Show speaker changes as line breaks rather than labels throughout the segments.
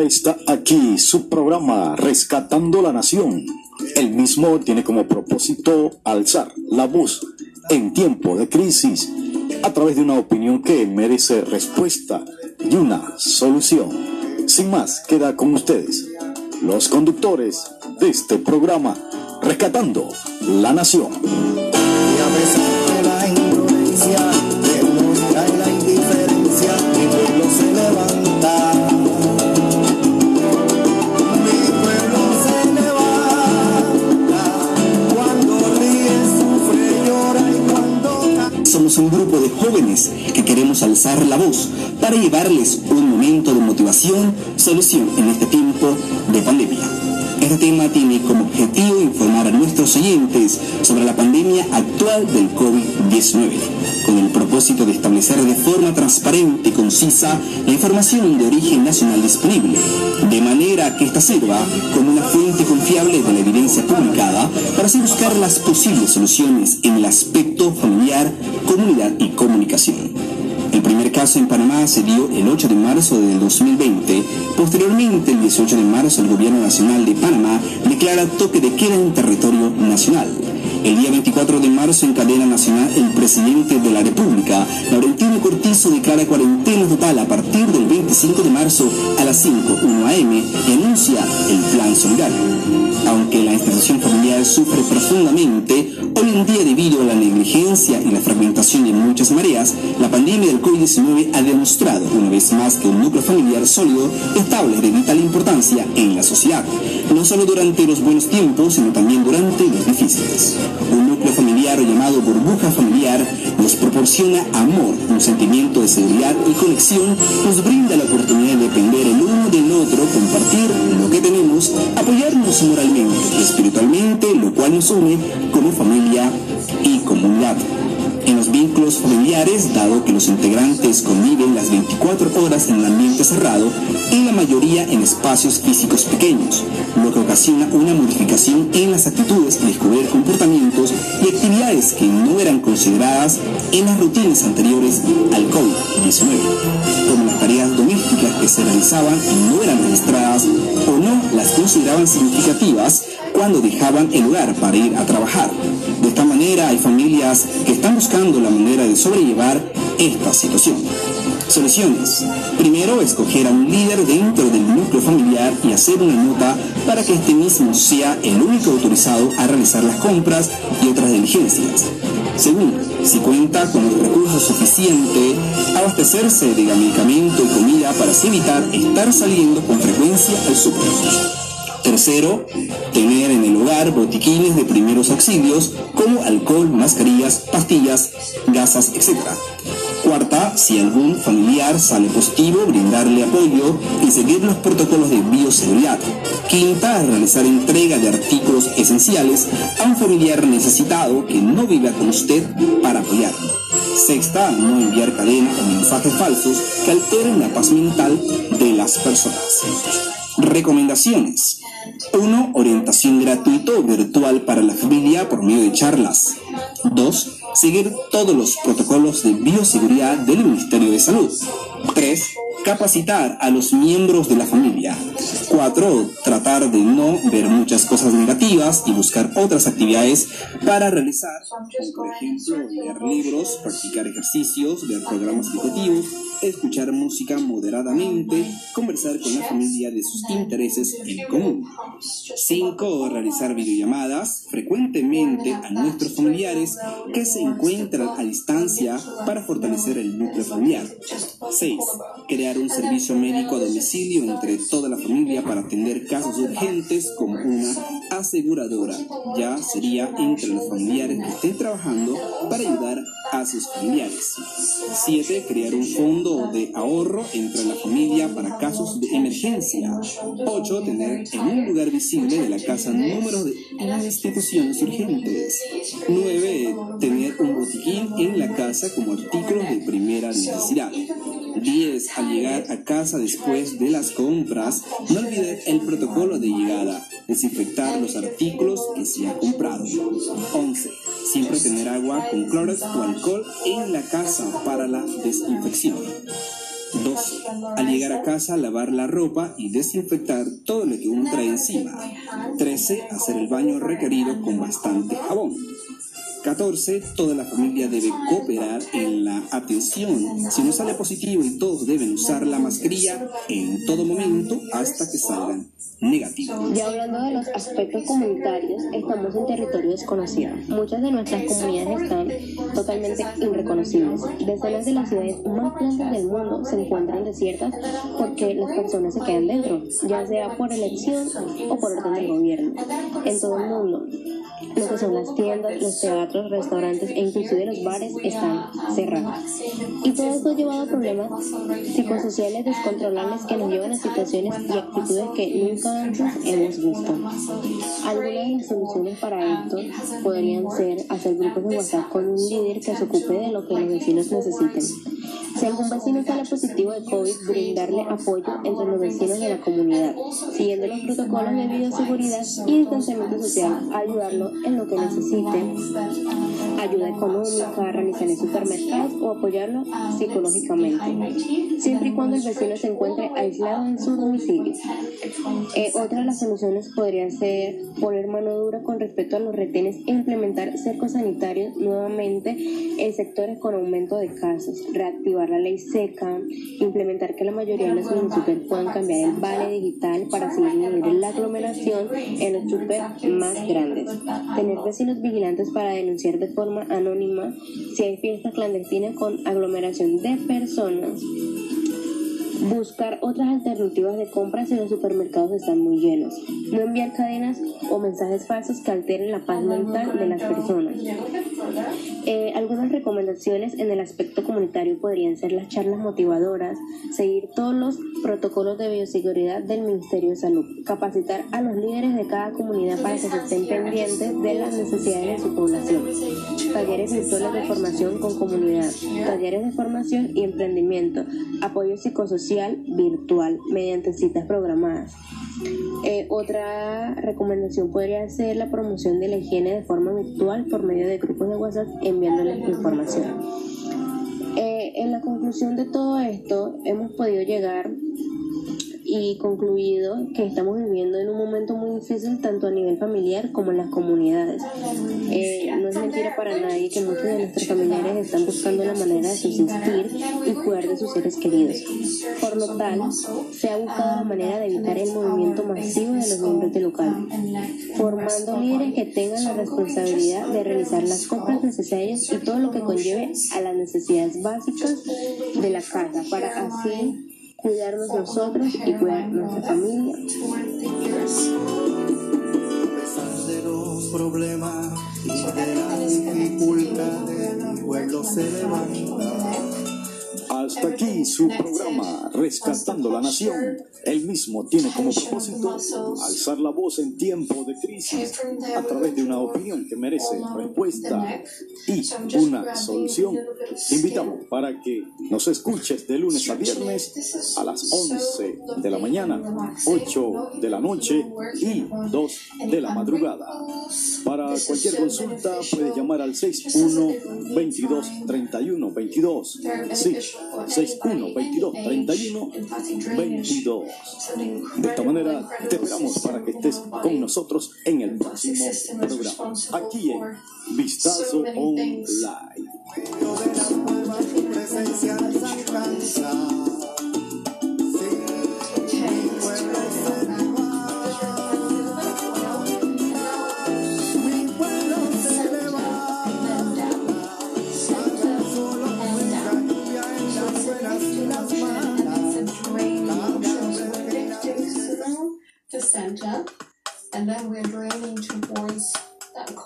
Está aquí su programa Rescatando la Nación. El mismo tiene como propósito alzar la voz en tiempo de crisis a través de una opinión que merece respuesta y una solución. Sin más, queda con ustedes los conductores de este programa Rescatando la Nación.
Alzar la voz para llevarles un momento de motivación, solución en este tiempo de pandemia. Este tema tiene como objetivo informar a nuestros oyentes sobre la pandemia actual del COVID-19, con el propósito de establecer de forma transparente y concisa la información de origen nacional disponible, de manera que ésta sirva como una fuente confiable de la evidencia publicada para así buscar las posibles soluciones en el aspecto familiar, comunidad y comunicación. El primer caso en Panamá se dio el 8 de marzo del 2020. Posteriormente, el 18 de marzo, el Gobierno Nacional de Panamá declara toque de queda en territorio nacional. El día 24 de marzo, en cadena nacional, el presidente de la República, Laurentino Cortizo, declara cuarentena total a partir del 25 de marzo a las 5.1 am y anuncia el plan solidario. Aunque la institución familiar sufre profundamente, hoy en día debido a la negligencia y la fragmentación de muchas mareas, la pandemia del COVID-19 ha demostrado una vez más que un núcleo familiar sólido, estable, es de vital importancia en la sociedad, no solo durante los buenos tiempos, sino también durante los difíciles. Un núcleo familiar llamado burbuja familiar nos proporciona amor, un sentimiento de seguridad y conexión, nos brinda la oportunidad de depender el uno del otro, compartir lo que tenemos, apoyarnos moralmente y espiritualmente, lo cual nos une como familia y comunidad. En los vínculos familiares, dado que los integrantes conviven las 24 horas en un ambiente cerrado, y la mayoría en espacios físicos pequeños, lo que ocasiona una modificación en las actitudes y descubrir comportamientos y actividades que no eran consideradas en las rutinas anteriores al COVID-19, como las tareas domésticas que se realizaban y no eran registradas o no las consideraban significativas cuando dejaban el hogar para ir a trabajar. De esta manera hay familias que están buscando la manera de sobrellevar esta situación. Soluciones. Primero, escoger a un líder dentro del núcleo familiar y hacer una nota para que este mismo sea el único autorizado a realizar las compras y otras diligencias. Segundo, si cuenta con los recursos suficientes, abastecerse de medicamento y comida para así evitar estar saliendo con frecuencia al súper. Tercero, tener en el hogar botiquines de primeros auxilios como alcohol, mascarillas, pastillas, gasas, etc. Cuarta, si algún familiar sale positivo, brindarle apoyo y seguir los protocolos de bioseguridad. Quinta, realizar entrega de artículos esenciales a un familiar necesitado que no viva con usted para apoyarlo. Sexta, no enviar cadena o mensajes falsos que alteren la paz mental de las personas. Recomendaciones. 1. Orientación gratuito virtual para la familia por medio de charlas. 2. Seguir todos los protocolos de bioseguridad del Ministerio de Salud. 3. Capacitar a los miembros de la familia. 4. Tratar de no ver muchas cosas negativas y buscar otras actividades para realizar, por ejemplo leer libros, practicar ejercicios, ver programas educativos, escuchar música moderadamente, conversar con la familia de sus intereses en común. 5. Realizar videollamadas frecuentemente a nuestros familiares que se encuentran a distancia para fortalecer el núcleo familiar. 6. Crear un servicio médico a domicilio entre toda la familia para atender casos urgentes como una aseguradora. Ya sería entre los familiares que estén trabajando para ayudar a sus familiares. 7. Crear un fondo de ahorro entre la familia para casos de emergencia. 8. Tener en un lugar visible de la casa números de instituciones urgentes. 9. Tener un botiquín en la casa como artículos de primera necesidad. 10. Al llegar a casa después de las compras, no olvide el protocolo de llegada. Desinfectar los artículos que se ha comprado. 11. Siempre tener agua con cloro o alcohol en la casa para la desinfección. 12. Al llegar a casa, lavar la ropa y desinfectar todo lo que uno trae encima. 13. Hacer el baño requerido con bastante jabón. 14. Toda la familia debe cooperar en la atención. Si no sale positivo y todos deben usar la mascarilla en todo momento hasta que salgan negativos.
Ya hablando de los aspectos comunitarios, estamos en territorio desconocido. Muchas de nuestras comunidades están totalmente irreconocibles. Decenas de las ciudades más grandes del mundo se encuentran desiertas porque las personas se quedan dentro, ya sea por elección o por orden del gobierno. En todo el mundo, lo que son las tiendas, los teatros, restaurantes e inclusive los bares están cerrados. Y todo esto ha llevado a problemas psicosociales descontrolables que nos llevan a situaciones y actitudes que nunca antes hemos visto. Algunas de las soluciones para esto podrían ser hacer grupos de WhatsApp con un líder que se ocupe de lo que los vecinos necesiten si algún vecino sale positivo de COVID, brindarle apoyo entre los vecinos de la comunidad, siguiendo los protocolos de bioseguridad y distanciamiento social, ayudarlo en lo que necesite, ayuda económica, realizar en supermercados o apoyarlo psicológicamente, siempre y cuando el vecino se encuentre aislado en su domicilio. Eh, otra de las soluciones podría ser poner mano dura con respecto a los retenes e implementar cercos sanitarios nuevamente en sectores con aumento de casos, reactivar la ley seca, implementar que la mayoría de los municipios puedan cambiar el vale digital para así disminuir la aglomeración en los super más grandes, tener vecinos vigilantes para denunciar de forma anónima si hay fiestas clandestinas con aglomeración de personas Buscar otras alternativas de compra si los supermercados están muy llenos. No enviar cadenas o mensajes falsos que alteren la paz mental de las personas. Eh, algunas recomendaciones en el aspecto comunitario podrían ser las charlas motivadoras, seguir todos los protocolos de bioseguridad del Ministerio de Salud, capacitar a los líderes de cada comunidad para que se estén pendientes de las necesidades de su población, talleres virtuales de formación con comunidad, talleres de formación y emprendimiento, apoyo psicosocial virtual mediante citas programadas. Eh, otra recomendación podría ser la promoción de la higiene de forma virtual por medio de grupos de WhatsApp enviándoles información. Eh, en la conclusión de todo esto hemos podido llegar y concluido que estamos viviendo en un momento muy difícil tanto a nivel familiar como en las comunidades. Eh, no es mentira para nadie que muchos de nuestros familiares están buscando la manera de subsistir y cuidar de sus seres queridos. Por lo tal, se ha buscado la manera de evitar el movimiento masivo de los miembros del local, formando líderes que tengan la responsabilidad de realizar las compras necesarias y todo lo que conlleve a las necesidades básicas de la casa para así cuidarnos nosotros y cuidar nuestra familia.
A pesar de los problemas y de las dificultades, mi pueblo se levanta.
Hasta aquí su programa Rescatando la Nación. El mismo tiene como propósito alzar la voz en tiempo de crisis a través de una opinión que merece respuesta y una solución. Te invitamos para que nos escuches de lunes a viernes a las 11 de la mañana, 8 de la noche y 2 de la madrugada. Para cualquier consulta puedes llamar al 61 22 31 22. Sí, 61 22 31 22. De esta manera te esperamos para que estés con nosotros en el próximo programa, aquí en Vistazo Online.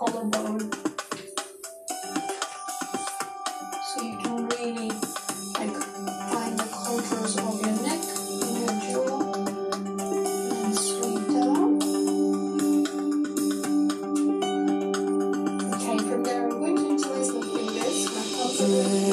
Collarbone